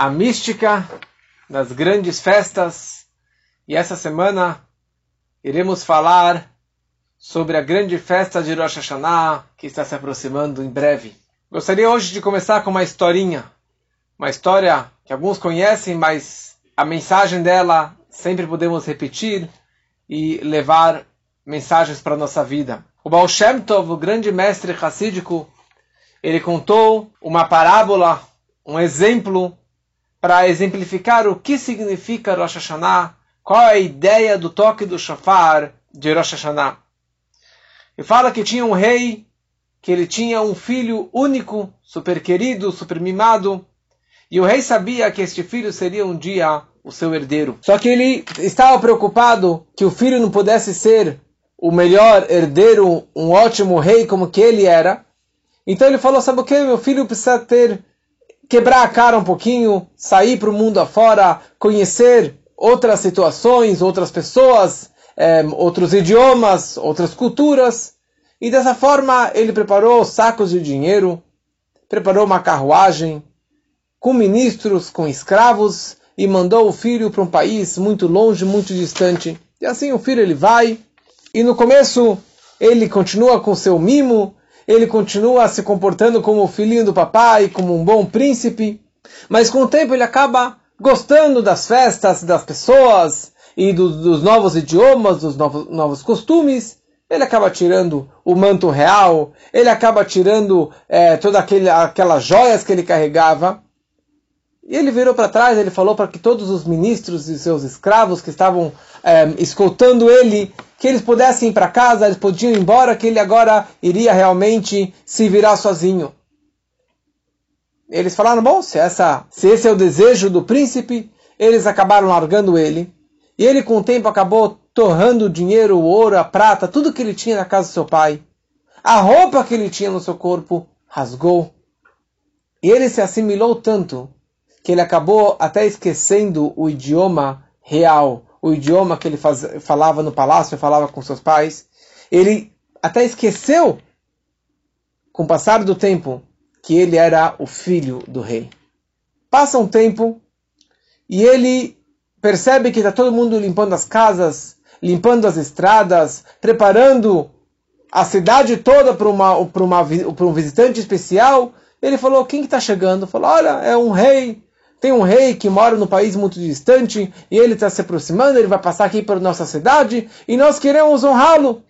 a mística das grandes festas e essa semana iremos falar sobre a grande festa de Rosh Hashanah que está se aproximando em breve. Gostaria hoje de começar com uma historinha, uma história que alguns conhecem, mas a mensagem dela sempre podemos repetir e levar mensagens para a nossa vida. O Baal Shem Tov, o grande mestre hassídico, ele contou uma parábola, um exemplo para exemplificar o que significa Rosh Hashanah, qual é a ideia do toque do shofar de Rosh Hashanah. E fala que tinha um rei, que ele tinha um filho único, super querido, super mimado, e o rei sabia que este filho seria um dia o seu herdeiro. Só que ele estava preocupado que o filho não pudesse ser o melhor herdeiro, um ótimo rei como que ele era. Então ele falou: Sabe o que? Meu filho precisa ter quebrar a cara um pouquinho, sair para o mundo afora, conhecer outras situações, outras pessoas, é, outros idiomas, outras culturas. E dessa forma ele preparou sacos de dinheiro, preparou uma carruagem com ministros, com escravos e mandou o filho para um país muito longe, muito distante. E assim o filho ele vai e no começo ele continua com seu mimo, ele continua se comportando como o filhinho do papai, como um bom príncipe, mas com o tempo ele acaba gostando das festas, das pessoas e do, dos novos idiomas, dos novos, novos costumes. Ele acaba tirando o manto real, ele acaba tirando é, todas aquelas joias que ele carregava. E ele virou para trás, ele falou para que todos os ministros e seus escravos que estavam é, escoltando ele que eles pudessem ir para casa, eles podiam ir embora, que ele agora iria realmente se virar sozinho. Eles falaram, bom, se, essa, se esse é o desejo do príncipe, eles acabaram largando ele. E ele, com o tempo, acabou torrando o dinheiro, o ouro, a prata, tudo que ele tinha na casa do seu pai. A roupa que ele tinha no seu corpo rasgou. E ele se assimilou tanto que ele acabou até esquecendo o idioma real, o idioma que ele faz, falava no palácio, falava com seus pais. Ele até esqueceu, com o passar do tempo, que ele era o filho do rei. Passa um tempo e ele percebe que está todo mundo limpando as casas, limpando as estradas, preparando a cidade toda para uma, uma, um visitante especial. Ele falou: Quem está que tá chegando? Falou: Olha, é um rei tem um rei que mora num país muito distante e ele está se aproximando, ele vai passar aqui para nossa cidade e nós queremos honrá-lo.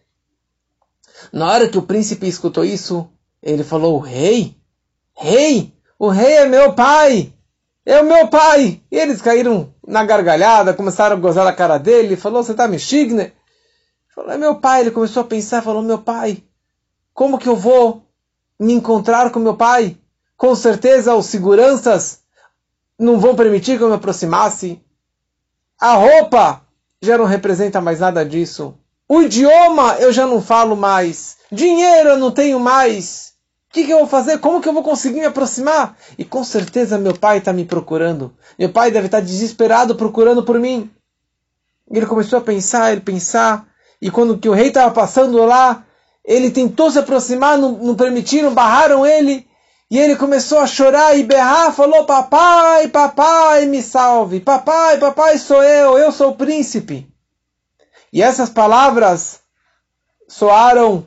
Na hora que o príncipe escutou isso, ele falou: Rei, rei, o rei é meu pai, é o meu pai. E eles caíram na gargalhada, começaram a gozar a cara dele. Ele falou: Você está me chigne? Falou: É meu pai. Ele começou a pensar: Falou, meu pai, como que eu vou me encontrar com meu pai? Com certeza os seguranças não vão permitir que eu me aproximasse. A roupa já não representa mais nada disso. O idioma eu já não falo mais. Dinheiro eu não tenho mais. O que, que, eu vou fazer? Como que eu vou conseguir me aproximar? E com certeza meu pai está me procurando. Meu pai deve estar tá desesperado procurando por mim. Ele começou a pensar, ele pensar. E quando que o rei estava passando lá, ele tentou se aproximar, não, não permitiram, barraram ele. E ele começou a chorar e berrar, falou: Papai, papai, me salve! Papai, papai, sou eu, eu sou o príncipe. E essas palavras soaram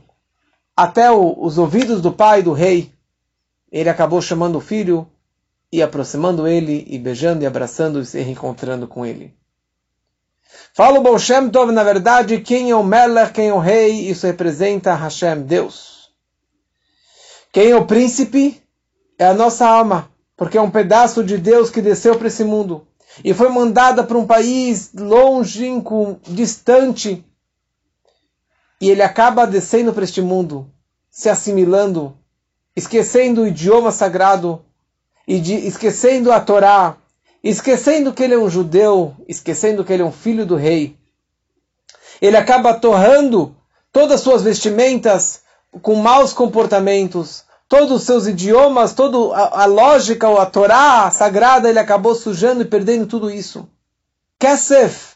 até os ouvidos do pai do rei. Ele acabou chamando o filho e aproximando ele, e beijando e abraçando e se reencontrando com ele. Fala o Baal Shem Tov, na verdade, quem é o Melech, quem é o rei, isso representa Hashem, Deus. Quem é o príncipe? É a nossa alma, porque é um pedaço de Deus que desceu para esse mundo e foi mandada para um país longínquo, distante, e ele acaba descendo para este mundo, se assimilando, esquecendo o idioma sagrado e de, esquecendo a Torá, esquecendo que ele é um judeu, esquecendo que ele é um filho do rei. Ele acaba torrando todas as suas vestimentas com maus comportamentos, todos os seus idiomas, toda a, lógica, ou a Torá sagrada, ele acabou sujando e perdendo tudo isso. Kesef,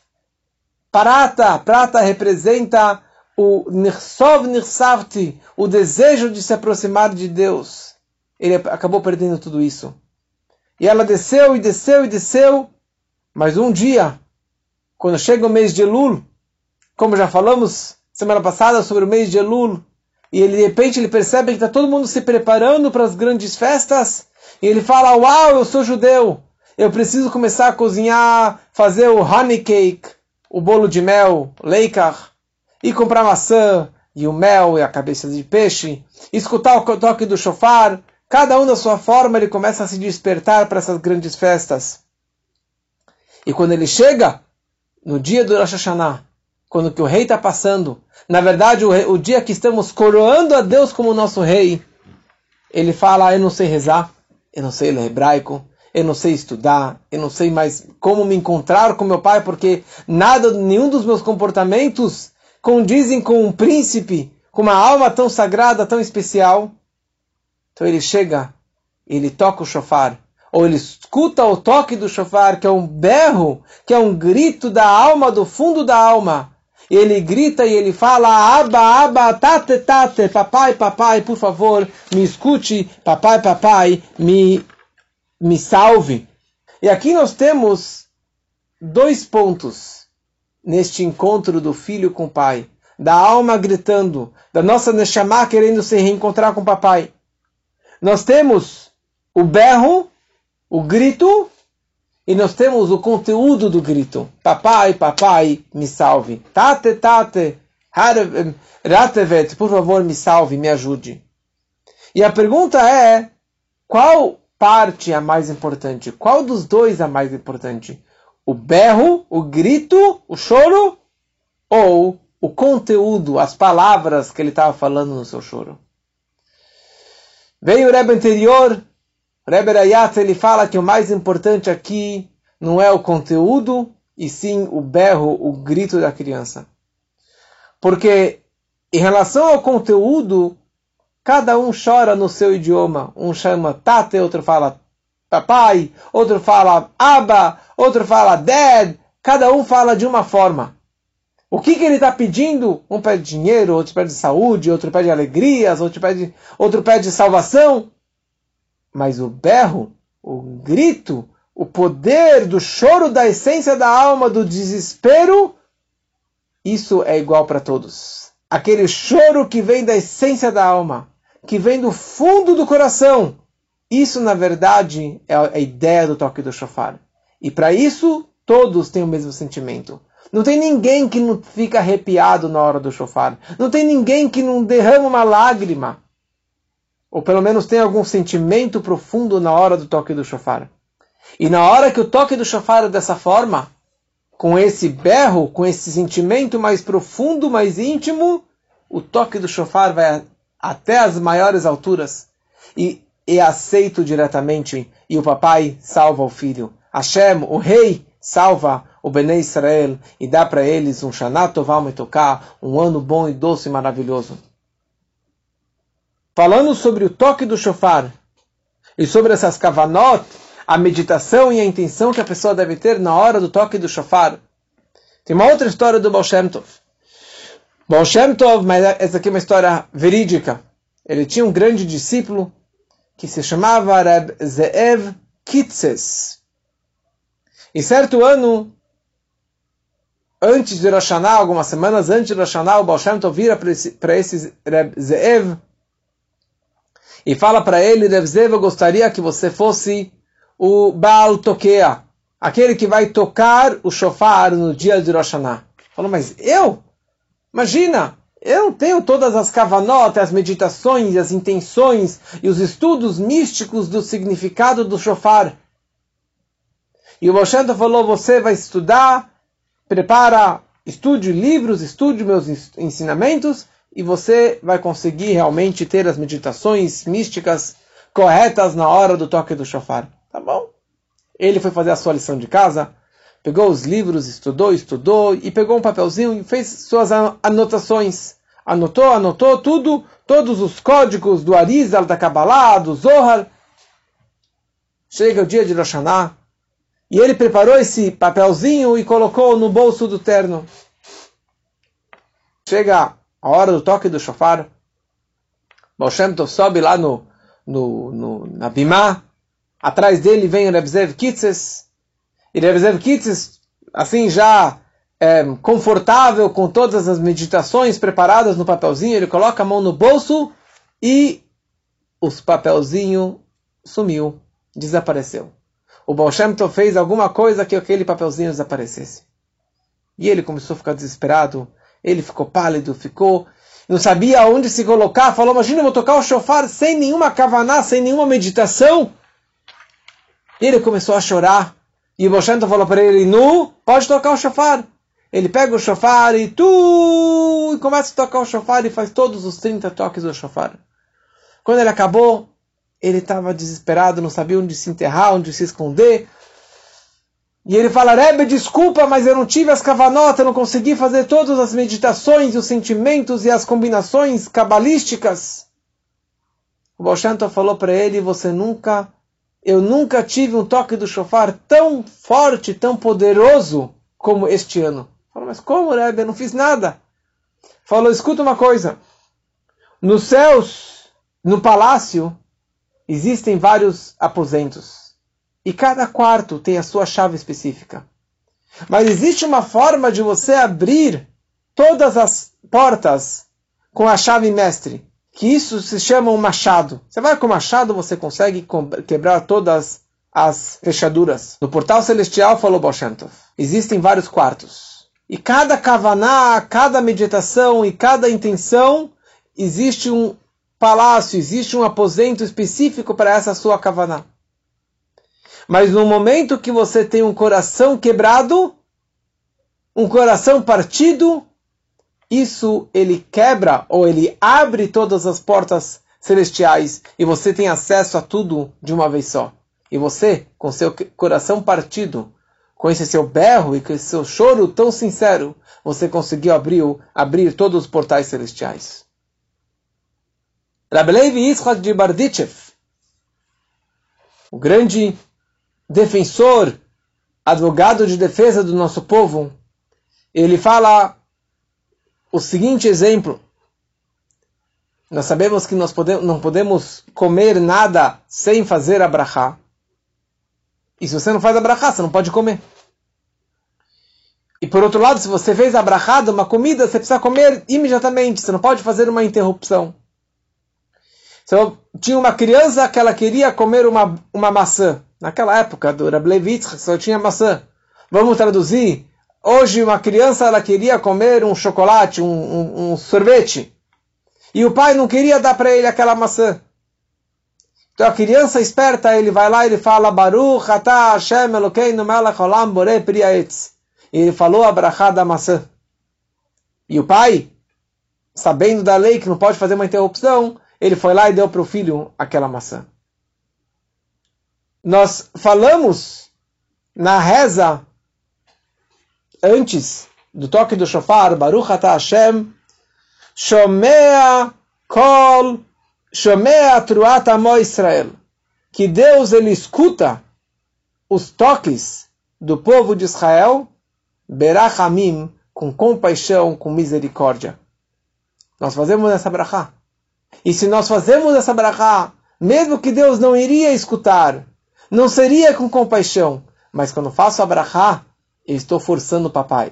prata, prata representa o nirsov nirsavti, o desejo de se aproximar de Deus. Ele acabou perdendo tudo isso. E ela desceu e desceu e desceu. Mas um dia, quando chega o mês de Elul, como já falamos semana passada sobre o mês de Elul, e ele de repente ele percebe que está todo mundo se preparando para as grandes festas, e ele fala: Uau, eu sou judeu, eu preciso começar a cozinhar, fazer o honey cake, o bolo de mel, leikar, e comprar maçã, e o mel e a cabeça de peixe, escutar o toque do chofar, cada um da sua forma ele começa a se despertar para essas grandes festas. E quando ele chega no dia do Rosh Hashanah, quando que o rei está passando, na verdade o, rei, o, dia que estamos coroando a Deus como nosso rei, ele fala, eu não sei rezar, eu não sei ler hebraico, eu não sei estudar, eu não sei mais como me encontrar com meu pai, porque nada, nenhum dos meus comportamentos condizem com um príncipe, com uma alma tão sagrada, tão especial. Então ele chega, ele toca o chofar, ou ele escuta o toque do chofar, que é um berro, que é um grito da alma, do fundo da alma. Ele grita e ele fala: Aba, aba, tate, tate, papai, papai, por favor, me escute, papai, papai, me, me salve. E aqui nós temos dois pontos neste encontro do filho com o pai, da alma gritando, da nossa Neshama querendo se reencontrar com o papai. Nós temos o berro, o grito, e nós temos o conteúdo do grito. Papai, papai, me salve. Tate, tate, ratevet, por favor, me salve, me ajude. E a pergunta é, qual parte é a mais importante? Qual dos dois é a mais importante? O berro, o grito, o choro? Ou o conteúdo, as palavras que ele estava falando no seu choro? Veio o Rebbe anterior, Rebbe Rayat, ele fala que o mais importante aqui não é o conteúdo, e sim o berro, o grito da criança. Porque em relação ao conteúdo, cada um chora no seu idioma. Um chama tate, outro fala papai, outro fala aba, outro fala dad. Cada um fala de uma forma. O que, que ele está pedindo? Um pede dinheiro, outro pede saúde, outro pede alegrias, outro pede, outro pede salvação. Mas o berro, o grito, o poder do choro da essência da alma, do desespero, isso é igual para todos. Aquele choro que vem da essência da alma, que vem do fundo do coração. Isso, na verdade, é a ideia do toque do shofar. E para isso, todos têm o mesmo sentimento. Não tem ninguém que não fica arrepiado na hora do shofar. Não tem ninguém que não derrama uma lágrima. Ou pelo menos tem algum sentimento profundo na hora do toque do shofar. E na hora que o toque do shofar é dessa forma, com esse berro, com esse sentimento mais profundo, mais íntimo, o toque do shofar vai até as maiores alturas e é aceito diretamente e o papai salva o filho. Hashem, o rei, salva o Bnei Israel e dá para eles um Shana Tová tocar, um ano bom e doce e maravilhoso. Falando sobre o toque do shofar e sobre essas kavanot, a meditação e a intenção que a pessoa deve ter na hora do toque do shofar. Tem uma outra história do Baal Shem Tov. Baal Shem Tov, mas essa aqui é uma história verídica. Ele tinha um grande discípulo que se chamava Reb Zeev Kitzes. E certo ano, antes de Rosh algumas semanas antes de Rosh o Baal Shem Tov vira para esse, esse Reb Zeev e fala para ele, Reb Zeev, eu gostaria que você fosse o Baal Tokea, aquele que vai tocar o shofar no dia de Rosh Hashanah. Falou, mas eu? Imagina, eu tenho todas as cavanotas, as meditações, as intenções e os estudos místicos do significado do shofar. E o Moshe falou, você vai estudar, prepara, estude livros, estude meus ensinamentos, e você vai conseguir realmente ter as meditações místicas corretas na hora do toque do shofar. Tá bom? Ele foi fazer a sua lição de casa, pegou os livros, estudou, estudou e pegou um papelzinho e fez suas anotações. Anotou, anotou tudo, todos os códigos do Arizal, da Kabbalah, do Zohar. Chega o dia de Rosh Hashanah, e ele preparou esse papelzinho e colocou no bolso do terno. Chega a hora do toque do shofar. Baal Tov sobe lá no, no, no, na Bimá, Atrás dele vem o Rebzev Kitzes. E Rebzev Kitzes, assim já é, confortável com todas as meditações preparadas no papelzinho, ele coloca a mão no bolso e os papelzinho sumiu, desapareceu. O Baal Shem fez alguma coisa que aquele papelzinho desaparecesse. E ele começou a ficar desesperado, ele ficou pálido, ficou, não sabia onde se colocar, falou, imagina eu vou tocar o shofar sem nenhuma kavaná, sem nenhuma meditação. Ele começou a chorar. E o Tov falou para ele, nu, pode tocar o shofar. Ele pega o shofar e tu e começa a tocar o shofar e faz todos os 30 toques do shofar. Quando ele acabou, ele estava desesperado, não sabia onde se enterrar, onde se esconder. E ele fala, Rebbe, desculpa, mas eu não tive as cavanotas, eu não consegui fazer todas as meditações, os sentimentos e as combinações cabalísticas. O Baal falou para ele, você nunca, eu nunca tive um toque do shofar tão forte, tão poderoso como este ano. Falou, mas como, Rebbe, eu não fiz nada. Falou, escuta uma coisa, nos céus no palácio existem vários aposentos e cada quarto tem a sua chave específica. Mas existe uma forma de você abrir todas as portas com a chave mestre, que isso se chama um machado. Você vai com o machado, você consegue quebrar todas as fechaduras. No portal celestial, falou Bolshantov, existem vários quartos. E cada kavaná, cada meditação e cada intenção, existe um palácio, existe um aposento específico para essa sua kavaná. Mas no momento que você tem um coração quebrado, um coração partido, isso ele quebra ou ele abre todas as portas celestiais e você tem acesso a tudo de uma vez só. E você, com seu coração partido, com esse seu berro e com esse seu choro tão sincero, você conseguiu abrir, abrir todos os portais celestiais. Rabbi Levi Yitzhak de Bardichev, o grande defensor, advogado de defesa do nosso povo, ele fala o seguinte exemplo. Nós sabemos que nós não podemos comer nada sem fazer a brachá. E se você não faz a brachá, você não pode comer. E por outro lado, se você fez a brachá de uma comida, você precisa comer imediatamente. Você não pode fazer uma interrupção. Então, tinha uma criança que ela queria comer uma, uma maçã. Naquela época do Rablevitz só tinha maçã. Vamos traduzir. Hoje uma criança ela queria comer um chocolate, um, um, um sorvete. E o pai não queria dar para ele aquela maçã. Então a criança esperta, ele vai lá e ele fala Baruch atah Hashem Elokeinu melech olam borei priaetz. E ele falou a brachá da maçã. E o pai, sabendo da lei que não pode fazer uma interrupção, ele foi lá e deu para o filho aquela maçã. Nós falamos na reza antes do toque do shofar, Baruch Ata Hashem, Shomea Kol, Shomea Truat Amo Israel, que Deus ele escuta os toques do povo de Israel, Berachamim, com compaixão, com misericórdia. Nós fazemos essa brachá. E se nós fazemos essa brachá, mesmo que Deus não iria escutar, não seria com compaixão, mas quando faço a brachá, eu estou forçando o papai.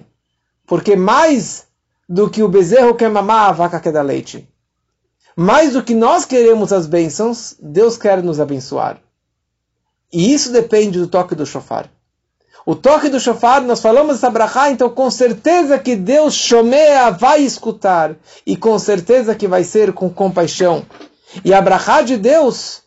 Porque mais do que o bezerro quer mamar, a vaca quer dar leite. Mais do que nós queremos as bênçãos, Deus quer nos abençoar. E isso depende do toque do shofar. O toque do shofar, nós falamos essa então com certeza que Deus chomea, vai escutar. E com certeza que vai ser com compaixão. E a de Deus,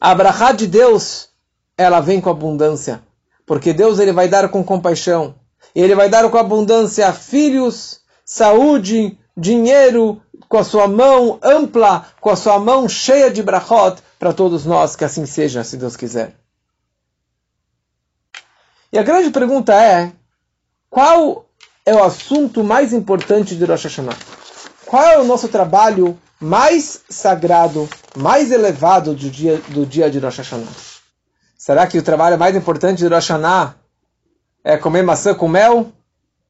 a brachá de Deus, ela vem com abundância. Porque Deus ele vai dar com compaixão. Ele vai dar com abundância filhos, saúde, dinheiro, com a sua mão ampla, com a sua mão cheia de brachot, para todos nós, que assim seja, se Deus quiser. E a grande pergunta é: qual é o assunto mais importante de Rosh Hashanah? Qual é o nosso trabalho mais sagrado, mais elevado do dia, do dia de Rosh Hashanah? Será que o trabalho mais importante de Rosh Hashanah é comer maçã com mel?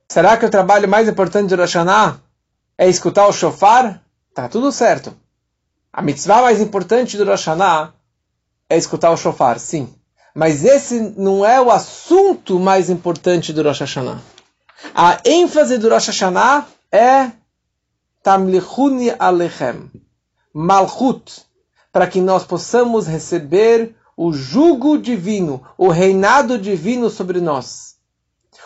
Será que o trabalho mais importante de Rosh Hashanah é escutar o shofar? Tá tudo certo. A mitzvah mais importante de Rosh Hashanah é escutar o shofar, sim. Mas esse não é o assunto mais importante do Rosh Hashanah. A ênfase do Rosh Hashanah é Tamlichuni Alechem, Malchut, para que nós possamos receber o jugo divino, o reinado divino sobre nós.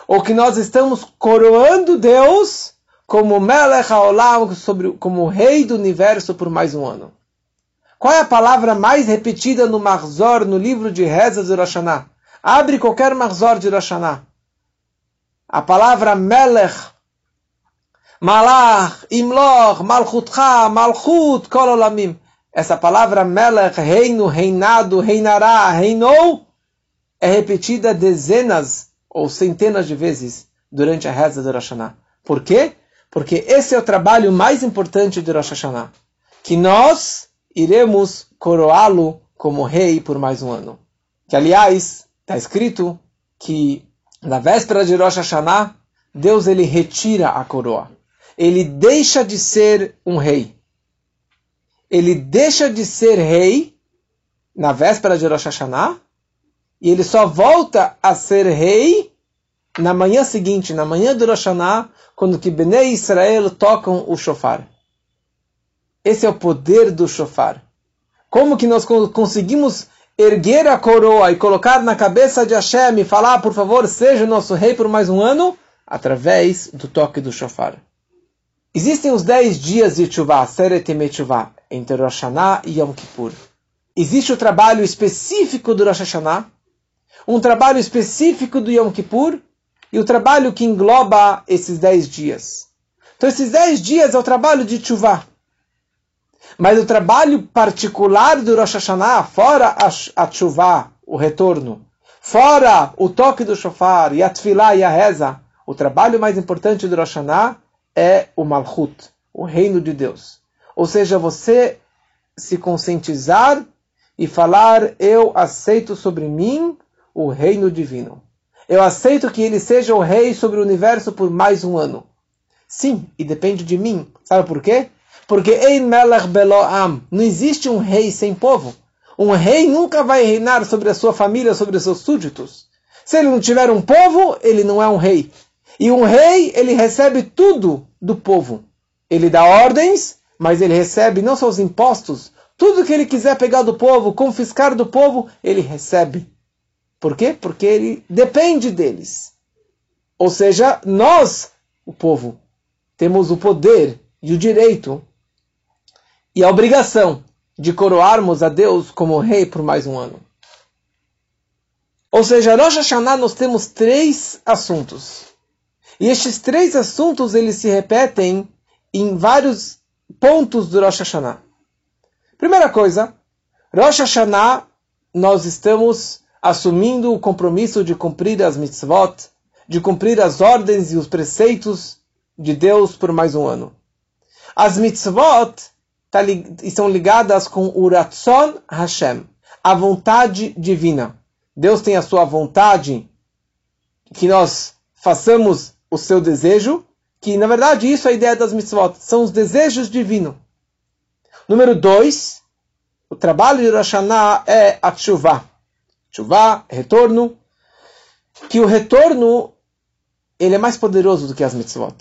Ou que nós estamos coroando Deus como Melech HaOlam, como o rei do universo por mais um ano. Qual é a palavra mais repetida no Marzor, no livro de rezas de Rosh Abre qualquer Marzor de Rosh A palavra Melech, Malach, Imloch, Malchutcha, Malchut, Kol Olamim. Essa palavra Melech, reino, reinado, reinará, reinou, é repetida dezenas ou centenas de vezes durante a reza de Rosh Por quê? Porque esse é o trabalho mais importante de Rosh Hashanah. Que nós iremos coroá-lo como rei por mais um ano. Que, aliás, está escrito que na véspera de Rosh Hashanah, Deus ele retira a coroa. Ele deixa de ser um rei. Ele deixa de ser rei na véspera de Rosh Hashanah e ele só volta a ser rei na manhã seguinte, na manhã de Rosh Hashanah, quando que Bnei Israel tocam o shofar. Esse é o poder do shofar. Como que nós conseguimos erguer a coroa e colocar na cabeça de Hashem e falar, por favor, seja o nosso rei por mais um ano? Através do toque do shofar. Existem os dez dias de Tchuvah, Seret Tchuvah, entre Rosh Hashanah e Yom Kippur. Existe o trabalho específico do Rosh Hashanah, um trabalho específico do Yom Kippur e o trabalho que engloba esses dez dias. Então esses dez dias é o trabalho de Tchuvah. Mas o trabalho particular do Rosh Hashanah, fora a, a o retorno, fora o toque do shofar, e a tefilá e a reza, o trabalho mais importante do Rosh Hashanah é o Malchut, o reino de Deus. Ou seja, você se conscientizar e falar, eu aceito sobre mim o reino divino. Eu aceito que ele seja o rei sobre o universo por mais um ano. Sim, e depende de mim. Sabe por quê? Porque Ein Melech Beloam, não existe um rei sem povo. Um rei nunca vai reinar sobre a sua família, sobre os seus súditos. Se ele não tiver um povo, ele não é um rei. E um rei, ele recebe tudo do povo. Ele dá ordens, mas ele recebe não só os impostos, tudo que ele quiser pegar do povo, confiscar do povo, ele recebe. Por quê? Porque ele depende deles. Ou seja, nós, o povo, temos o poder e o direito e a obrigação de coroarmos a Deus como rei por mais um ano. Ou seja, Rosh Hashanah nós temos três assuntos. E estes três assuntos eles se repetem em vários pontos do Rosh Hashanah. Primeira coisa, Rosh Hashanah nós estamos assumindo o compromisso de cumprir as mitzvot, de cumprir as ordens e os preceitos de Deus por mais um ano. As mitzvot tá, estão ligadas com o Ratzon Hashem, a vontade divina. Deus tem a sua vontade que nós façamos o seu desejo, que na verdade isso é a ideia das mitzvot, são os desejos divinos. Número dois, o trabalho de Rosh Hashanah é a tshuva. Tshuva, retorno, que o retorno ele é mais poderoso do que as mitzvot.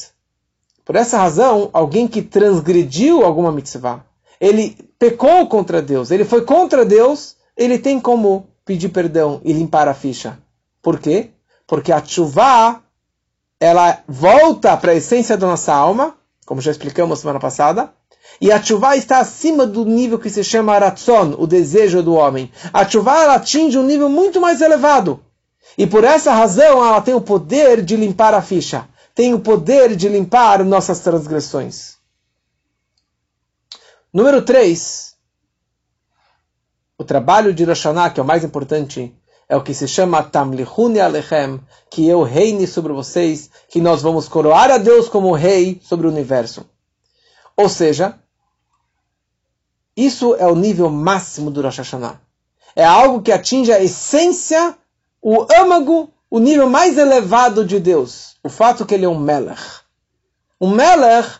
Por essa razão, alguém que transgrediu alguma mitzvah, ele pecou contra Deus, ele foi contra Deus, ele tem como pedir perdão e limpar a ficha. Por quê? Porque a chuva ela volta para a essência da nossa alma, como já explicamos semana passada, e a chuva está acima do nível que se chama ratzon, o desejo do homem. A chuva atinge um nível muito mais elevado. E por essa razão ela tem o poder de limpar a ficha tem o poder de limpar nossas transgressões. Número 3. O trabalho de Rosh que é o mais importante, é o que se chama Tamlihuni Alechem, que eu reine sobre vocês, que nós vamos coroar a Deus como rei sobre o universo. Ou seja, isso é o nível máximo do Rosh Hashanah. É algo que atinge a essência, o âmago, o nível mais elevado de Deus o fato que ele é um Melech. Um Melech,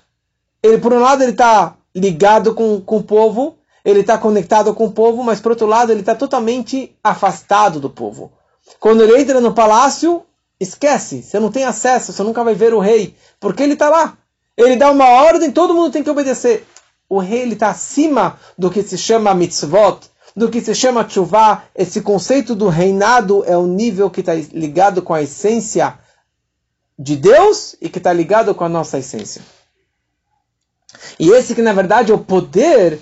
ele por um lado ele está ligado com, com o povo, ele está conectado com o povo, mas por outro lado ele está totalmente afastado do povo. Quando ele entra no palácio, esquece, você não tem acesso, você nunca vai ver o rei, porque ele está lá. Ele dá uma ordem, todo mundo tem que obedecer. O rei ele está acima do que se chama mitzvot, do que se chama chuvá. Esse conceito do reinado é um nível que está ligado com a essência de Deus e que está ligado com a nossa essência. E esse que na verdade é o poder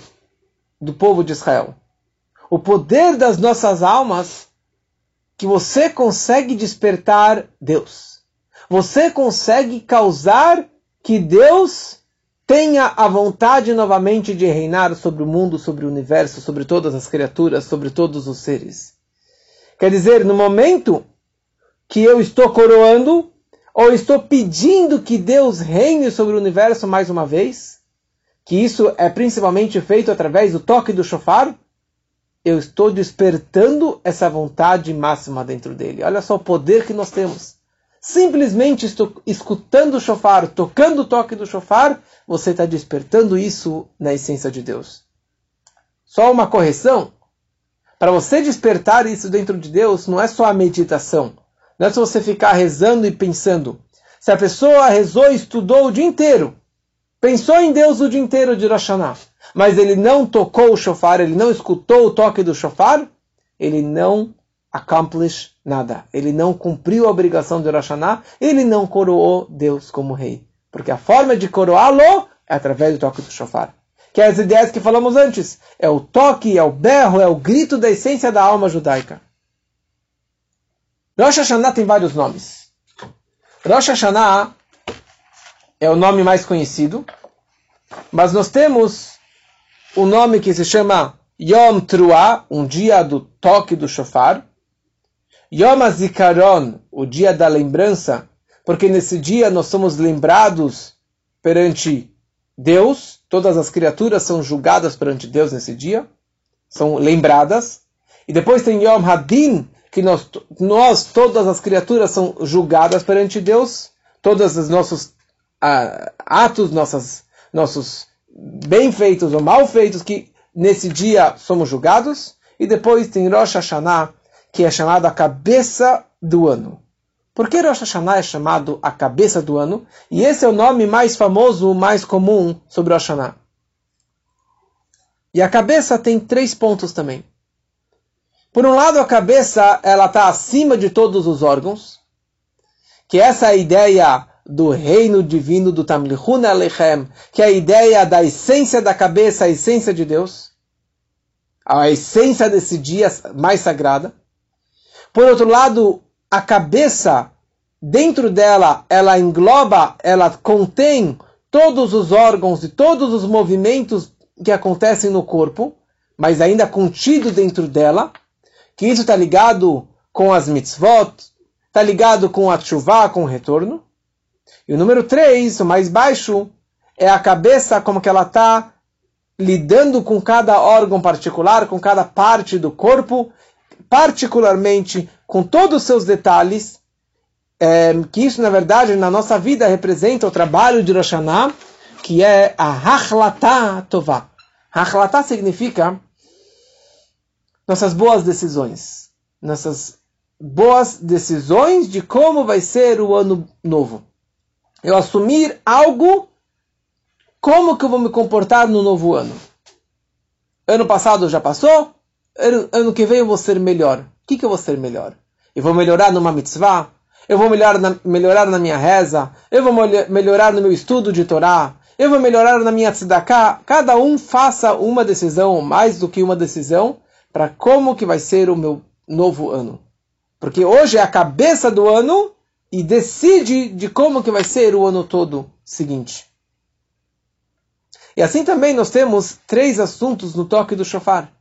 do povo de Israel. O poder das nossas almas que você consegue despertar Deus. Você consegue causar que Deus tenha a vontade novamente de reinar sobre o mundo, sobre o universo, sobre todas as criaturas, sobre todos os seres. Quer dizer, no momento que eu estou coroando, ou estou pedindo que Deus reine sobre o universo mais uma vez, que isso é principalmente feito através do toque do shofar, eu estou despertando essa vontade máxima dentro dele. Olha só o poder que nós temos. Simplesmente escutando o shofar, tocando o toque do shofar, você está despertando isso na essência de Deus. Só uma correção. Para você despertar isso dentro de Deus, não é só a meditação. Não é só você ficar rezando e pensando. Se a pessoa rezou e estudou o dia inteiro, pensou em Deus o dia inteiro de Rosh mas ele não tocou o shofar, ele não escutou o toque do shofar, ele não accomplish nada. Ele não cumpriu a obrigação de Rosh ele não coroou Deus como rei. Porque a forma de coroá-lo é através do toque do shofar. Que é as ideias que falamos antes. É o toque, é o berro, é o grito da essência da alma judaica. Rosh Hashanah tem vários nomes. Rosh Hashanah é o nome mais conhecido, mas nós temos o nome que se chama Yom Truah, um dia do toque do shofar, Yom Azikaron, o dia da lembrança, porque nesse dia nós somos lembrados perante Deus, todas as criaturas são julgadas perante Deus nesse dia, são lembradas. E depois tem Yom Hadin, que nós, nós todas as criaturas são julgadas perante Deus, todos os nossos atos, nossas, nossos bem feitos ou mal feitos, que nesse dia somos julgados. E depois tem Rosh Hashanah, que é chamado a cabeça do ano. Por que Rosh Hashanah é chamado a cabeça do ano? E esse é o nome mais famoso, mais comum sobre Rosh Hashanah. E a cabeça tem três pontos também. Por um lado, a cabeça ela está acima de todos os órgãos, que essa é a ideia do reino divino do Tamlichun Alechem, que é a ideia da essência da cabeça, a essência de Deus, a essência desse dia mais sagrada. Por outro lado, a cabeça, dentro dela, ela engloba, ela contém todos os órgãos e todos os movimentos que acontecem no corpo, mas ainda contido dentro dela, que isso está ligado com as mitzvot, está ligado com a chuva, com o retorno. E o número 3, o mais baixo, é a cabeça, como que ela está lidando com cada órgão particular, com cada parte do corpo, particularmente com todos os seus detalhes, é, que isso, na verdade, na nossa vida representa o trabalho de Rosh Hashanah, que é a Hachlatá Tová. Hachlatá significa nossas boas decisões. Nossas boas decisões de como vai ser o ano novo. Eu assumir algo, como que eu vou me comportar no novo ano? Ano passado já passou, ano, ano que vem eu vou ser melhor. O que, que eu vou ser melhor? Eu vou melhorar numa mitzvah? Eu vou melhorar na, melhorar na minha reza? Eu vou melhorar no meu estudo de Torá? Eu vou melhorar na minha tzedakah? Cada um faça uma decisão, mais do que uma decisão, para como que vai ser o meu novo ano. Porque hoje é a cabeça do ano e decide de como que vai ser o ano todo seguinte. E assim também nós temos três assuntos no toque do shofar.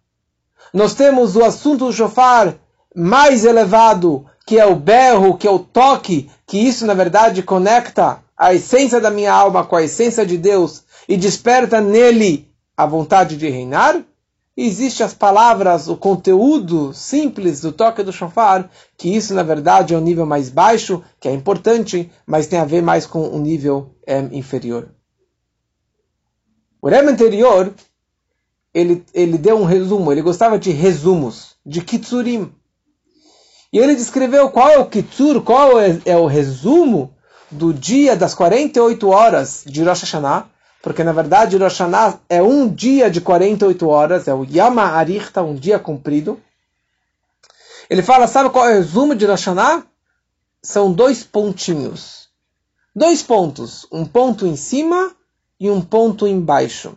Nós temos o assunto do shofar mais elevado, que é o berro, que é o toque, que isso na verdade conecta a essência da minha alma com a essência de Deus e desperta nele a vontade de reinar. Existe as palavras, o conteúdo simples do toque do shofar, que isso na verdade é um nível mais baixo, que é importante, mas tem a ver mais com o um nível é, inferior. O Rebbe anterior, ele, ele deu um resumo, ele gostava de resumos, de kitsurim. E ele descreveu qual é o kitsur, qual é, é o resumo do dia das 48 horas de Rosh Hashanah, porque na verdade Rosh Hashanah é um dia de 48 horas, é o Yama Arichta, um dia comprido. Ele fala, sabe qual é o resumo de Rosh Hashanah? São dois pontinhos. Dois pontos, um ponto em cima e um ponto embaixo.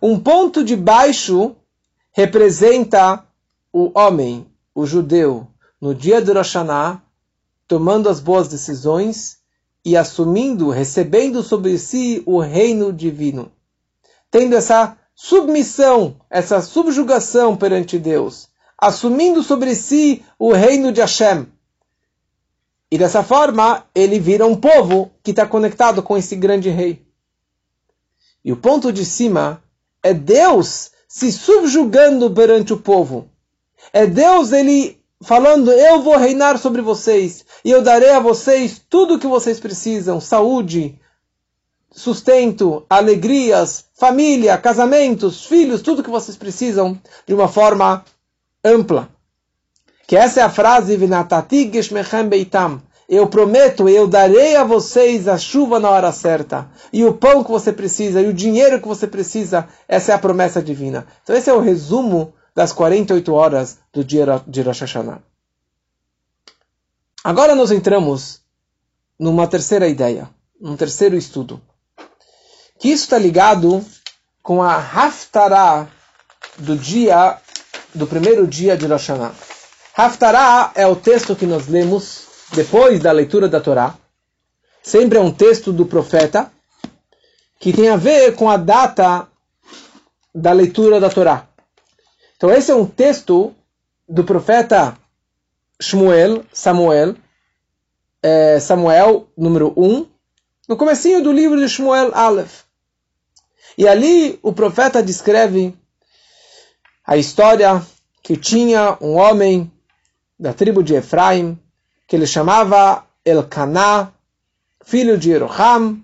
Um ponto de baixo representa o homem, o judeu, no dia de Rosh Hashanah, tomando as boas decisões e assumindo, recebendo sobre si o reino divino. Tendo essa submissão, essa subjugação perante Deus, assumindo sobre si o reino de Hashem. E dessa forma, ele vira um povo que está conectado com esse grande rei. E o ponto de cima é Deus se subjugando perante o povo. É Deus ele falando: Eu vou reinar sobre vocês e eu darei a vocês tudo o que vocês precisam: saúde, sustento, alegrias, família, casamentos, filhos, tudo o que vocês precisam de uma forma ampla. Que essa é a frase: Vinatati Geshmechem Beitam. Eu prometo, eu darei a vocês a chuva na hora certa, e o pão que você precisa, e o dinheiro que você precisa. Essa é a promessa divina. Então, esse é o resumo das 48 horas do dia de Rosh Hashanah. Agora nós entramos numa terceira ideia, num terceiro estudo. Que isso está ligado com a Haftarah do dia, do primeiro dia de Rosh Hashanah. Haftarah é o texto que nós lemos depois da leitura da Torá, sempre é um texto do profeta que tem a ver com a data da leitura da Torá. Então esse é um texto do profeta Shmuel, Samuel, é, Samuel número 1, no comecinho do livro de Shmuel Aleph. E ali o profeta descreve a história que tinha um homem da tribo de Efraim, que ele chamava Elcaná, filho de Eroham,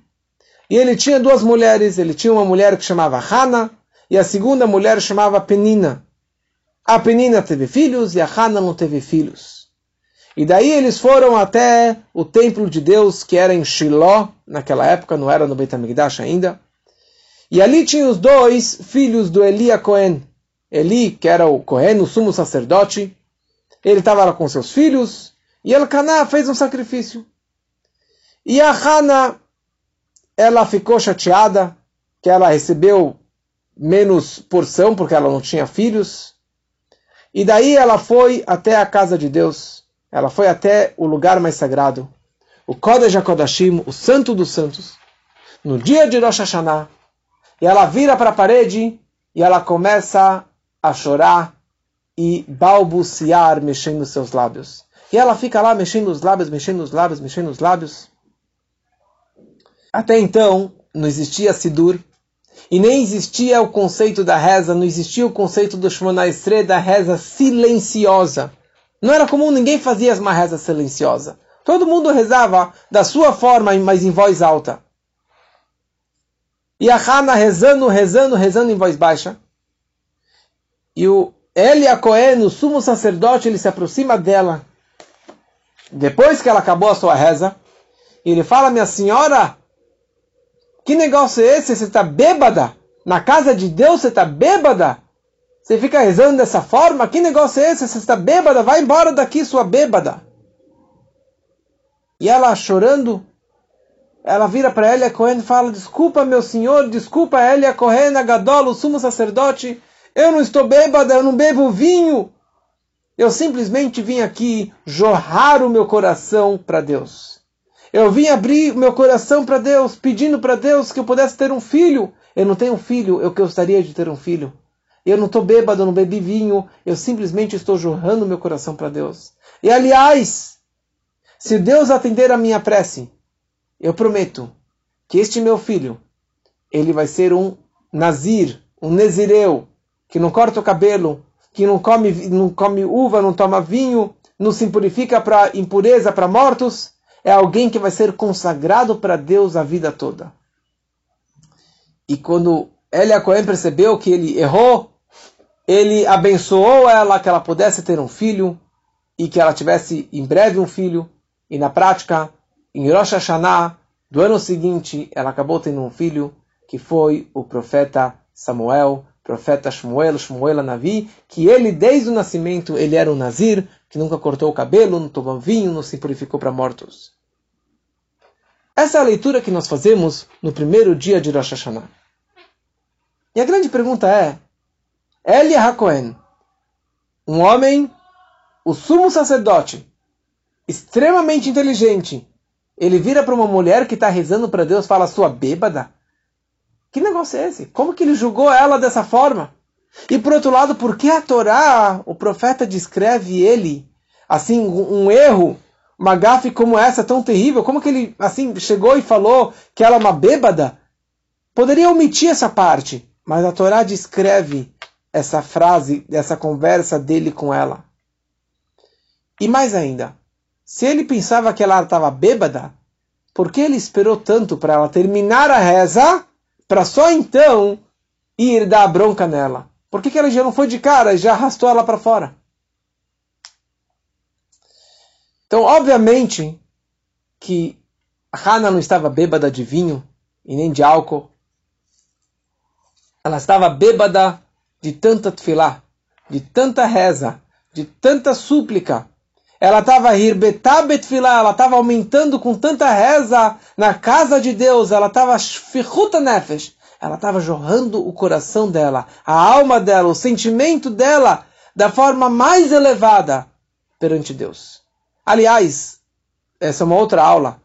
e ele tinha duas mulheres, ele tinha uma mulher que chamava Hana, e a segunda mulher chamava Penina. A Penina teve filhos e a Hana não teve filhos. E daí eles foram até o templo de Deus, que era em Shiló, naquela época, não era no Beit HaMikdash ainda. E ali tinha os dois filhos do Eli a Cohen. Eli, que era o Cohen, o sumo sacerdote, ele estava lá com seus filhos, e Elkanah fez um sacrifício. E a Hana, ela ficou chateada que ela recebeu menos porção porque ela não tinha filhos. E daí ela foi até a casa de Deus. Ela foi até o lugar mais sagrado, o Kodesh HaKodashim, o Santo dos Santos, no dia de Rosh Hashanah. E ela vira para a parede e ela começa a chorar e balbuciar, mexendo seus lábios. E ela fica lá mexendo os lábios, mexendo os lábios, mexendo os lábios. Até então, não existia Sidur, e nem existia o conceito da reza, não existia o conceito do Shemona Estre, da reza silenciosa. Não era comum, ninguém fazia uma reza silenciosa. Todo mundo rezava da sua forma, mas em voz alta. E a Hana rezando, rezando, rezando em voz baixa. E o Elia Cohen, o sumo sacerdote, ele se aproxima dela depois que ela acabou a sua reza, ele fala, minha senhora, que negócio é esse? Você está bêbada? Na casa de Deus você está bêbada? Você fica rezando dessa forma? Que negócio é esse? Você está bêbada? Vai embora daqui, sua bêbada. E ela chorando, ela vira para Elia Cohen e fala, desculpa meu senhor, desculpa Elia Cohen, Gadol, o sumo sacerdote, eu não estou bêbada, eu não bebo vinho. Eu simplesmente vim aqui jorrar o meu coração para Deus. Eu vim abrir meu coração para Deus, pedindo para Deus que eu pudesse ter um filho. Eu não tenho um filho, eu gostaria de ter um filho. Eu não estou bêbado, não bebi vinho, eu simplesmente estou jorrando meu coração para Deus. E aliás, se Deus atender a minha prece, eu prometo que este meu filho, ele vai ser um nazir, um nezireu, que não corta o cabelo, que não come, não come uva, não toma vinho, não se purifica para impureza, para mortos, é alguém que vai ser consagrado para Deus a vida toda. E quando Eli Cohen percebeu que ele errou, ele abençoou ela que ela pudesse ter um filho e que ela tivesse em breve um filho. E na prática, em Rosh Hashanah, do ano seguinte, ela acabou tendo um filho que foi o profeta Samuel, profeta Shmuel, Shmuel Navi, que ele desde o nascimento ele era um nazir, que nunca cortou o cabelo, não tomou vinho, não se purificou para mortos. Essa é a leitura que nós fazemos no primeiro dia de Rosh Hashanah. E a grande pergunta é, Eli HaKohen, um homem, o sumo sacerdote, extremamente inteligente, ele vira para uma mulher que está rezando para Deus fala, sua bêbada? Que negócio é esse? Como que ele julgou ela dessa forma? E por outro lado, por que a Torá, o profeta descreve ele, assim, um erro, uma gafe como essa, tão terrível? Como que ele, assim, chegou e falou que ela é uma bêbada? Poderia omitir essa parte, mas a Torá descreve essa frase, essa conversa dele com ela. E mais ainda, se ele pensava que ela estava bêbada, por que ele esperou tanto para ela terminar a reza, para só então ir dar bronca nela? Por que, que ela já não foi de cara já arrastou ela para fora? Então, obviamente, que a Hannah não estava bêbada de vinho e nem de álcool. Ela estava bêbada de tanta tefilá, de tanta reza, de tanta súplica. Ela estava betfilá, ela estava aumentando com tanta reza na casa de Deus, ela estava fichuta nefesh, ela estava jorrando o coração dela, a alma dela, o sentimento dela da forma mais elevada perante Deus. Aliás, essa é uma outra aula,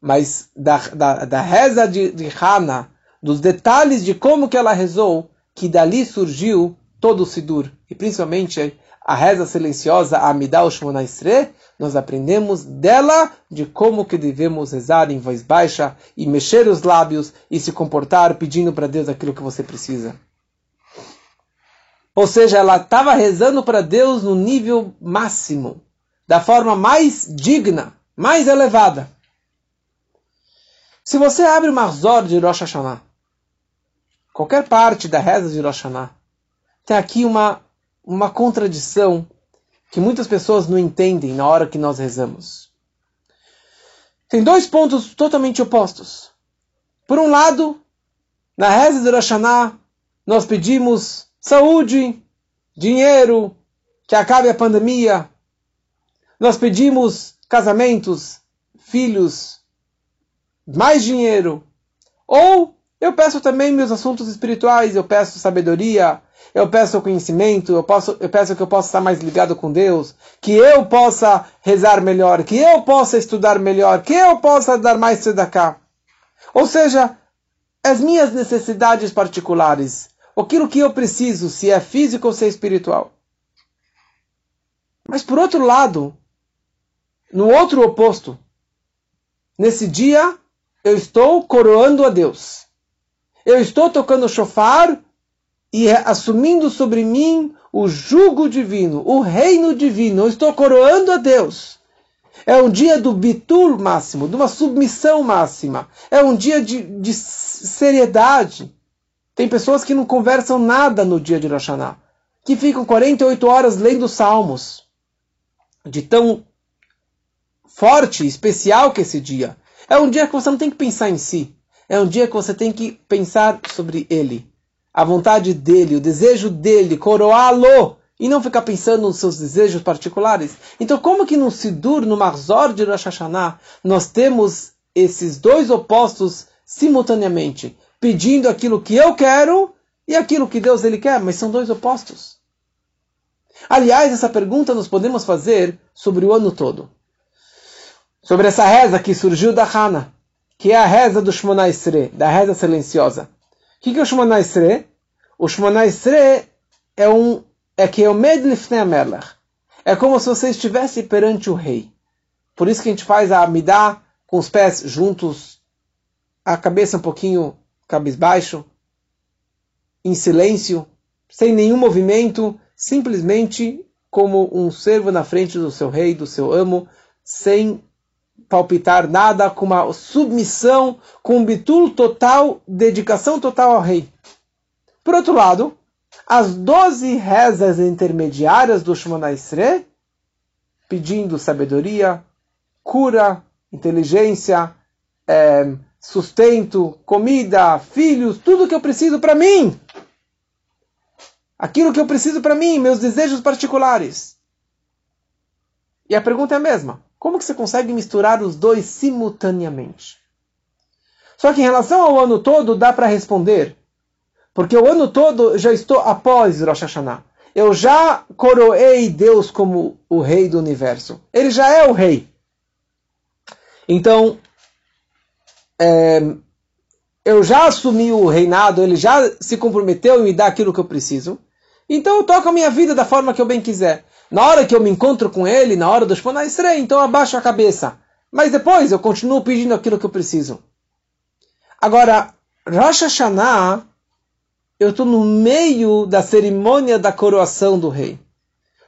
mas da, da, da reza de, de Hannah, dos detalhes de como que ela rezou, que dali surgiu todo o Sidur, e principalmente a reza silenciosa, a Amidal Shmona Esre, nós aprendemos dela de como que devemos rezar em voz baixa e mexer os lábios e se comportar pedindo para Deus aquilo que você precisa. Ou seja, ela estava rezando para Deus no nível máximo, da forma mais digna, mais elevada. Se você abre o Marzor de Rosh Hashanah, qualquer parte da reza de Rosh Hashanah, tem aqui uma, uma contradição que muitas pessoas não entendem na hora que nós rezamos. Tem dois pontos totalmente opostos. Por um lado, na reza de Rosh Hashanah, nós pedimos saúde, dinheiro, que acabe a pandemia. Nós pedimos casamentos, filhos, mais dinheiro. Ou eu peço também meus assuntos espirituais, eu peço sabedoria, eu peço conhecimento, eu, posso, eu peço que eu possa estar mais ligado com Deus, que eu possa rezar melhor, que eu possa estudar melhor, que eu possa dar mais tzedakah. Ou seja, as minhas necessidades particulares, aquilo que eu preciso, se é físico ou se é espiritual. Mas por outro lado, no outro oposto, nesse dia eu estou coroando a Deus eu estou tocando chofar e assumindo sobre mim o jugo divino, o reino divino. Eu estou coroando a Deus. É um dia do bitul máximo, de uma submissão máxima. É um dia de, de seriedade. Tem pessoas que não conversam nada no dia de Rosh Hashanah, que ficam 48 horas lendo salmos. De tão forte, especial que esse dia. É um dia que você não tem que pensar em si. É um dia que você tem que pensar sobre ele, a vontade dele, o desejo dele, coroá-lo e não ficar pensando nos seus desejos particulares. Então, como que no Sidur, no Marzor de Rosh Hashanah, nós temos esses dois opostos simultaneamente, pedindo aquilo que eu quero e aquilo que Deus ele quer, mas são dois opostos. Aliás, essa pergunta nós podemos fazer sobre o ano todo. Sobre essa reza que surgiu da Hana que é a reza do Shmona Esre, da reza silenciosa. O que, que é o Shmona Esre? O Shmona Esre é um é que é o Medlifnei Melech. É como se você estivesse perante o rei. Por isso que a gente faz a Amidá com os pés juntos, a cabeça um pouquinho cabisbaixo, em silêncio, sem nenhum movimento, simplesmente como um servo na frente do seu rei, do seu amo, sem palpitar nada, com uma submissão, com um bitul total, dedicação total ao rei. Por outro lado, as doze rezas intermediárias do Shemona pedindo sabedoria, cura, inteligência, é, sustento, comida, filhos, tudo que eu preciso para mim. Aquilo que eu preciso para mim, meus desejos particulares. E a pergunta é a mesma. Como que você consegue misturar os dois simultaneamente? Só que em relação ao ano todo, dá para responder. Porque o ano todo já estou após Rosh Hashanah. Eu já coroei Deus como o rei do universo. Ele já é o rei. Então, é, eu já assumi o reinado, ele já se comprometeu em me dar aquilo que eu preciso. Então eu toco a minha vida da forma que eu bem quiser. Na hora que eu me encontro com ele, na hora do Shemona Esrei, então eu abaixo a cabeça. Mas depois eu continuo pedindo aquilo que eu preciso. Agora, Rosh Hashanah, eu estou no meio da cerimônia da coroação do rei.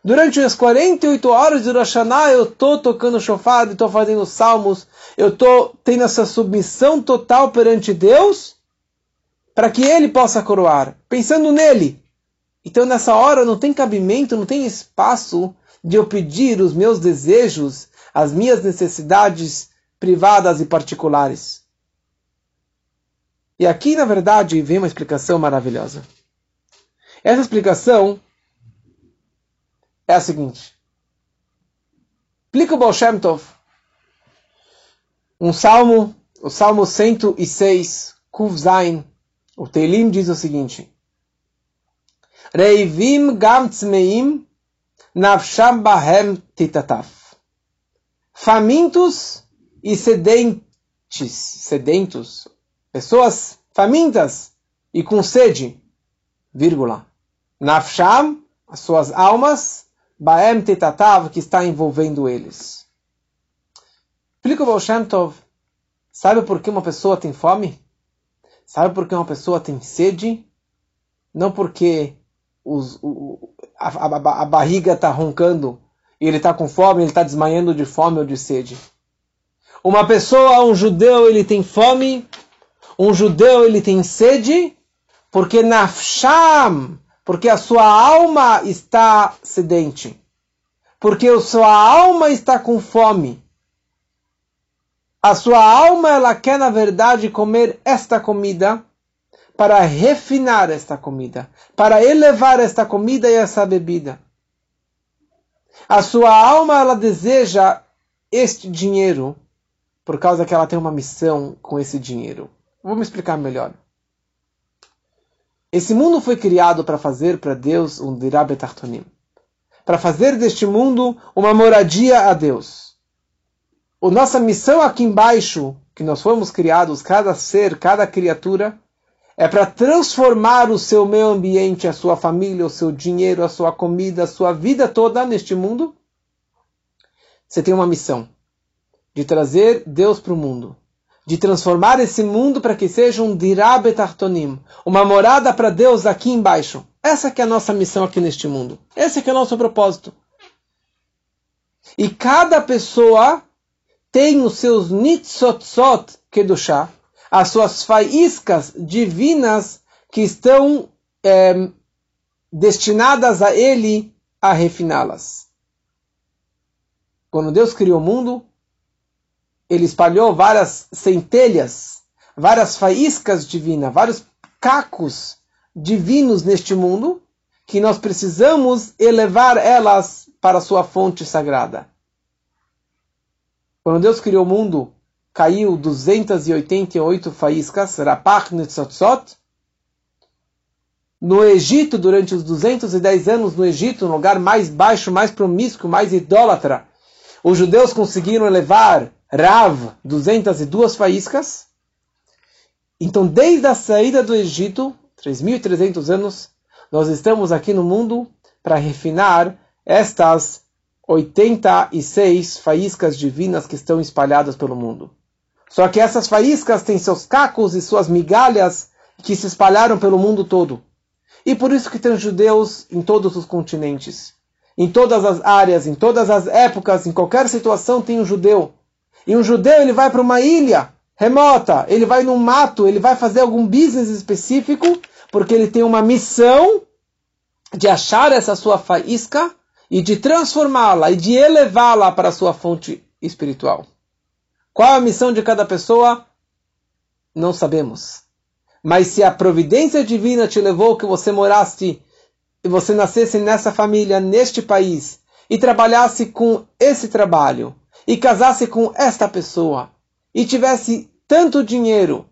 Durante as 48 horas de Rosh Hashanah, eu estou tocando chofado, estou fazendo salmos, eu estou tendo essa submissão total perante Deus, para que Ele possa coroar, pensando nele. Então, nessa hora, não tem cabimento, não tem espaço de eu pedir os meus desejos, as minhas necessidades privadas e particulares. E aqui, na verdade, vem uma explicação maravilhosa. Essa explicação é a seguinte. Explica o Baal Shem Tov. Um salmo, o salmo 106, Kuv Zain, o Teilim diz o seguinte. Reivim gam tzmeim nafsham bahem titataf. Famintos e sedentes, sedentos, pessoas famintas e com sede, vírgula. Nafsham, as suas almas, baem titatav, que está envolvendo eles. Explica o Baal Tov. Sabe por que uma pessoa tem fome? Sabe por que uma pessoa tem sede? Não porque os, o, a, a, a barriga está roncando e ele está com fome, ele está desmaiando de fome ou de sede. Uma pessoa, um judeu, ele tem fome, um judeu ele tem sede, porque nafsham, porque a sua alma está sedente, porque a sua alma está com fome. A sua alma ela quer na verdade comer esta comida para refinar esta comida, para elevar esta comida e essa bebida. A sua alma ela deseja este dinheiro por causa que ela tem uma missão com esse dinheiro. Vamos explicar melhor. Esse mundo foi criado para fazer para Deus um dirabetartonim, para fazer deste mundo uma moradia a Deus. A nossa missão aqui embaixo, que nós fomos criados, cada ser, cada criatura, é para transformar o seu meio ambiente, a sua família, o seu dinheiro, a sua comida, a sua vida toda neste mundo. Você tem uma missão de trazer Deus para o mundo, de transformar esse mundo para que seja um dirabetartonim, uma morada para Deus aqui embaixo. Essa que é a nossa missão aqui neste mundo. Esse que é o nosso propósito. E cada pessoa tem os seus nitzotzot kedushah, as suas faíscas divinas que estão é, destinadas a ele a refiná-las. Quando Deus criou o mundo, ele espalhou várias centelhas, várias faíscas divinas, vários cacos divinos neste mundo, que nós precisamos elevar elas para a sua fonte sagrada. Quando Deus criou o mundo, caiu 288 faíscas, Rapach Netzotzot. No Egito, durante os 210 anos no Egito, no lugar mais baixo, mais promíscuo, mais idólatra, os judeus conseguiram elevar Rav 202 faíscas. Então, desde a saída do Egito, 3.300 anos, nós estamos aqui no mundo para refinar estas 86 faíscas divinas que estão espalhadas pelo mundo. Só que essas faíscas têm seus cacos e suas migalhas que se espalharam pelo mundo todo. E por isso que tem judeus em todos os continentes. Em todas as áreas, em todas as épocas, em qualquer situação tem um judeu. E um judeu ele vai para uma ilha remota, ele vai num mato, ele vai fazer algum business específico, porque ele tem uma missão de achar essa sua faísca e de transformá-la e de elevá-la para a sua fonte espiritual. Qual a missão de cada pessoa? Não sabemos. Mas se a providência divina te levou que você morasse e você nascesse nessa família, neste país, e trabalhasse com esse trabalho, e casasse com esta pessoa, e tivesse tanto dinheiro,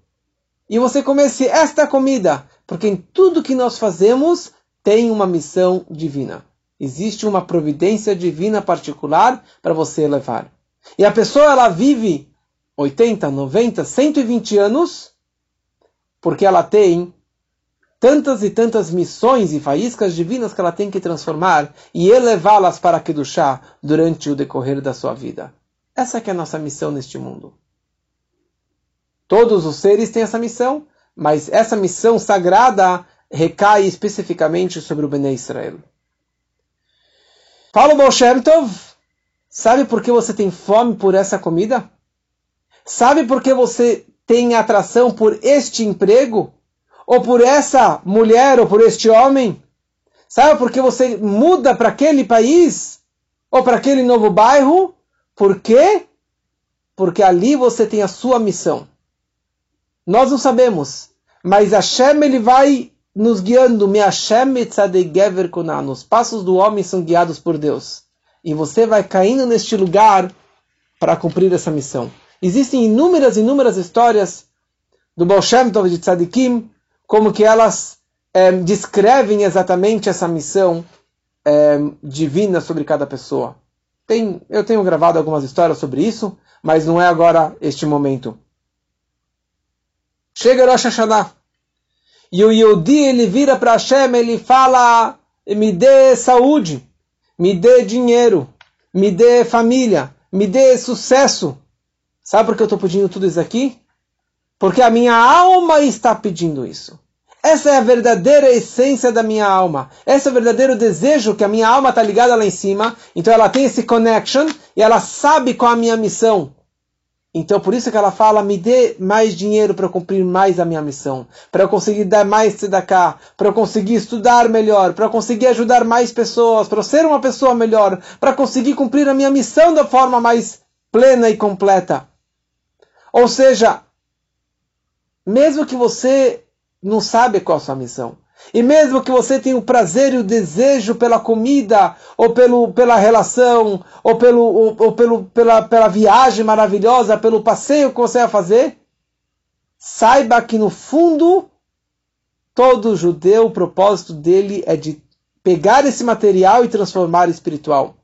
e você comesse esta comida, porque em tudo que nós fazemos tem uma missão divina. Existe uma providência divina particular para você levar. E a pessoa ela vive 80, 90, 120 anos porque ela tem tantas e tantas missões e faíscas divinas que ela tem que transformar e elevá-las para Kedushá durante o decorrer da sua vida. Essa é a nossa missão neste mundo. Todos os seres têm essa missão, mas essa missão sagrada recai especificamente sobre o Bnei Israel. Paulo Baal Tov, sabe por que você tem fome por essa comida? Sabe por que você tem atração por este emprego? Ou por essa mulher, ou por este homem? Sabe por que você muda para aquele país? Ou para aquele novo bairro? Por quê? Porque ali você tem a sua missão. Nós não sabemos, mas Hashem ele vai nos guiando. Me Hashem gever Os passos do homem são guiados por Deus. E você vai caindo neste lugar para cumprir essa missão. Existem inúmeras, inúmeras histórias do Baal Shem Tov de Tzadikim, como que elas é, descrevem exatamente essa missão é, divina sobre cada pessoa. Tem, eu tenho gravado algumas histórias sobre isso, mas não é agora este momento. Chega Rosh Hashanah. E o Yodi, ele vira para Hashem, ele fala, me dê saúde, me dê dinheiro, me dê família, me dê sucesso. Sabe por que eu estou pedindo tudo isso aqui? Porque a minha alma está pedindo isso. Essa é a verdadeira essência da minha alma. Esse é o verdadeiro desejo que a minha alma está ligada lá em cima. Então ela tem esse connection e ela sabe qual é a minha missão. Então, por isso que ela fala: me dê mais dinheiro para cumprir mais a minha missão, para eu conseguir dar mais cá, para eu conseguir estudar melhor, para eu conseguir ajudar mais pessoas, para eu ser uma pessoa melhor, para conseguir cumprir a minha missão da forma mais plena e completa. Ou seja, mesmo que você não sabe qual a sua missão, e mesmo que você tenha o prazer e o desejo pela comida, ou pelo, pela relação, ou, pelo, ou, ou pelo, pela, pela viagem maravilhosa, pelo passeio que você vai fazer, saiba que no fundo, todo judeu, o propósito dele é de pegar esse material e transformar espiritual.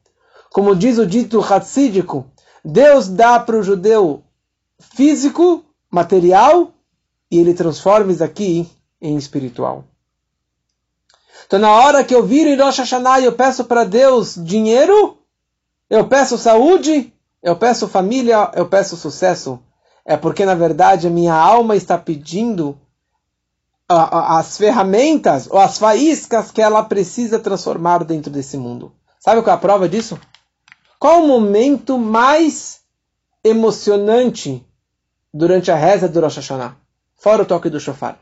Como diz o dito hatsídico, Deus dá para o judeu físico, material, e ele transforma isso aqui em espiritual. Então, na hora que eu viro em Rosh Hashanah e eu peço para Deus dinheiro, eu peço saúde, eu peço família, eu peço sucesso. É porque, na verdade, a minha alma está pedindo as ferramentas ou as faíscas que ela precisa transformar dentro desse mundo. Sabe qual é a prova disso? Qual o momento mais emocionante durante a reza do Rosh Hashanah? Fora o toque do shofar.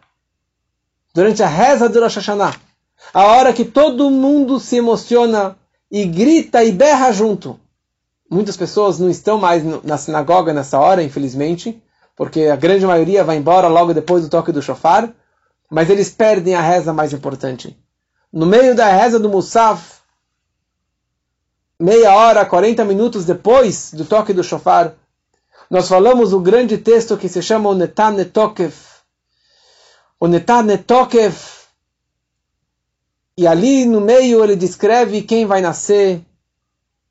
Durante a reza do Rosh Hashanah a hora que todo mundo se emociona e grita e berra junto. Muitas pessoas não estão mais na sinagoga nessa hora, infelizmente, porque a grande maioria vai embora logo depois do toque do shofar, mas eles perdem a reza mais importante. No meio da reza do Musaf, meia hora, 40 minutos depois do toque do shofar, nós falamos o grande texto que se chama o Netan Netokef. O Netan Netokef e ali no meio ele descreve quem vai nascer.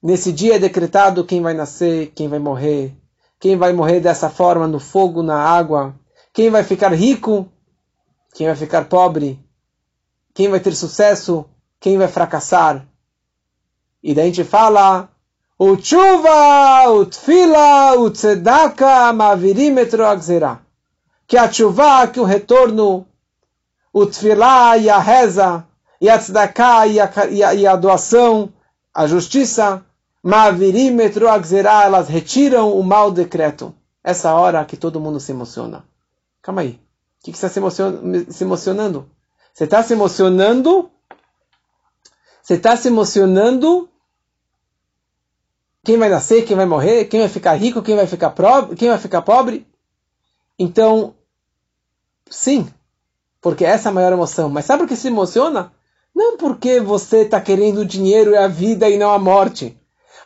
Nesse dia é decretado quem vai nascer, quem vai morrer. Quem vai morrer dessa forma, no fogo, na água. Quem vai ficar rico, quem vai ficar pobre. Quem vai ter sucesso, quem vai fracassar. E daí a gente fala o chuva, o tfila, o tzedaka, mavirim agzera. Que a chuva, que o retorno, o tfila e a reza, e a tzedakah e a, e a, e a doação, a justiça, Mavirim metroagzerá, elas retiram o mau decreto. Essa hora que todo mundo se emociona. Calma aí. O que, que você está se, se emocionando? Você está se emocionando. Você está se emocionando. Quem vai nascer, quem vai morrer, quem vai ficar rico, quem vai ficar pobre, quem vai ficar pobre. Então, sim, porque essa é a maior emoção. Mas sabe por que se emociona? Não porque você está querendo o dinheiro e a vida e não a morte,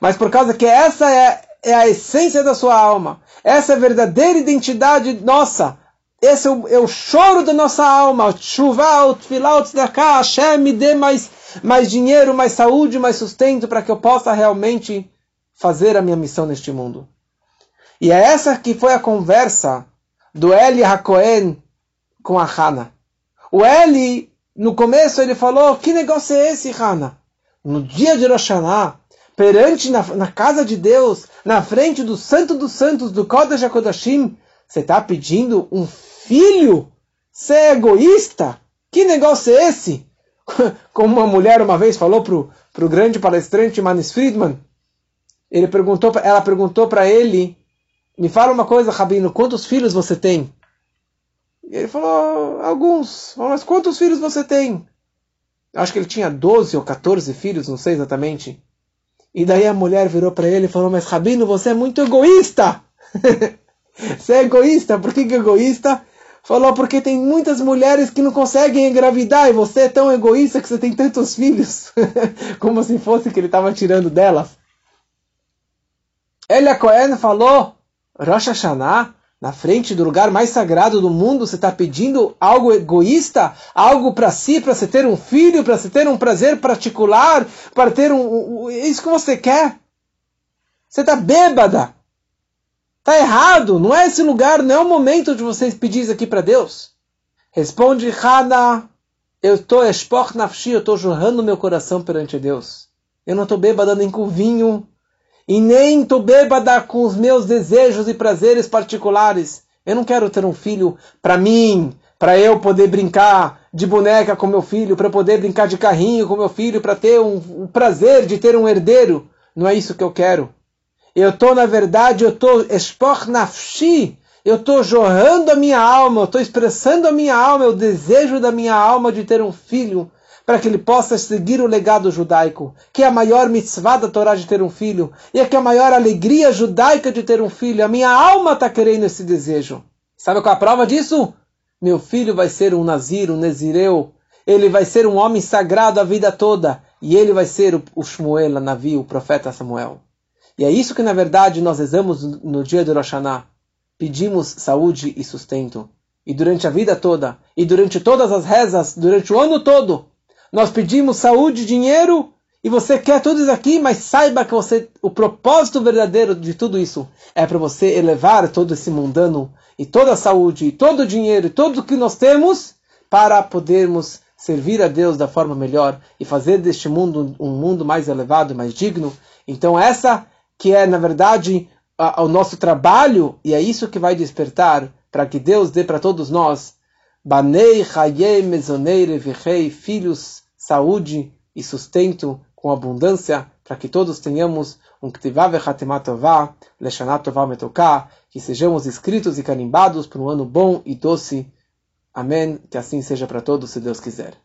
mas por causa que essa é, é a essência da sua alma. Essa é a verdadeira identidade nossa. Esse é o, é o choro da nossa alma. Chuva, tfilau, tzedakah, Hashem, me dê mais, mais dinheiro, mais saúde, mais sustento para que eu possa realmente fazer a minha missão neste mundo. E é essa que foi a conversa do Eli Hakohen com a Hana. O Eli, no começo, ele falou: Que negócio é esse, Hana? No dia de Rosh Hashanah, perante na, na, casa de Deus, na frente do Santo dos Santos, do Kodesh HaKodashim, você está pedindo um filho? Você é egoísta? Que negócio é esse? Como uma mulher uma vez falou para o grande palestrante Manis Friedman, ele perguntou, ela perguntou para ele, me fala uma coisa, Rabino, quantos filhos você tem? E ele falou, alguns. Mas quantos filhos você tem? Acho que ele tinha 12 ou 14 filhos, não sei exatamente. E daí a mulher virou para ele e falou, mas Rabino, você é muito egoísta! você é egoísta, por que, que é egoísta? Falou, porque tem muitas mulheres que não conseguem engravidar e você é tão egoísta que você tem tantos filhos. Como se fosse que ele estava tirando delas. Elia Cohen falou, Rosh Hashanah, na frente do lugar mais sagrado do mundo, você está pedindo algo egoísta, algo para si, para você ter um filho, para você ter um prazer particular, para ter um, um, isso que você quer. Você está bêbada. Está errado. Não é esse lugar, não é o momento de você pedir isso aqui para Deus. Responde Hana, eu estou espoch nafshi, eu estou jorrando meu coração perante Deus. Eu não estou bêbada nem com vinho, e nem estou bêbada com os meus desejos e prazeres particulares. Eu não quero ter um filho para mim, para eu poder brincar de boneca com meu filho, para poder brincar de carrinho com meu filho, para ter um, um, prazer de ter um herdeiro. Não é isso que eu quero. Eu estou, na verdade, eu estou espor nafshi, eu estou jorrando a minha alma, eu estou expressando a minha alma, o desejo da minha alma de ter um filho, para que ele possa seguir o legado judaico, que é a maior mitzvah da Torá de ter um filho, e é que é a maior alegria judaica de ter um filho. A minha alma está querendo esse desejo. Sabe qual é a prova disso? Meu filho vai ser um nazir, um nezireu, ele vai ser um homem sagrado a vida toda, e ele vai ser o, Shmuel, a Navi, o profeta Samuel. E é isso que na verdade nós rezamos no dia do Rosh Hashanah. Pedimos saúde e sustento. E durante a vida toda, e durante todas as rezas, durante o ano todo, nós pedimos saúde, dinheiro, e você quer tudo isso aqui, mas saiba que você, o propósito verdadeiro de tudo isso é para você elevar todo esse mundano e toda a saúde, e todo o dinheiro, e tudo o que nós temos para podermos servir a Deus da forma melhor e fazer deste mundo um mundo mais elevado, mais digno. Então essa que é na verdade a, o nosso trabalho e é isso que vai despertar para que Deus dê para todos nós Banei, Hayei, Mezonei, Revechei, filhos saúde e sustento com abundância, para que todos tenhamos um Ktivá Vechatimatová, Leshanatová Metoká, que sejamos escritos e carimbados para um ano bom e doce. Amém. Que assim seja para todos, se Deus quiser.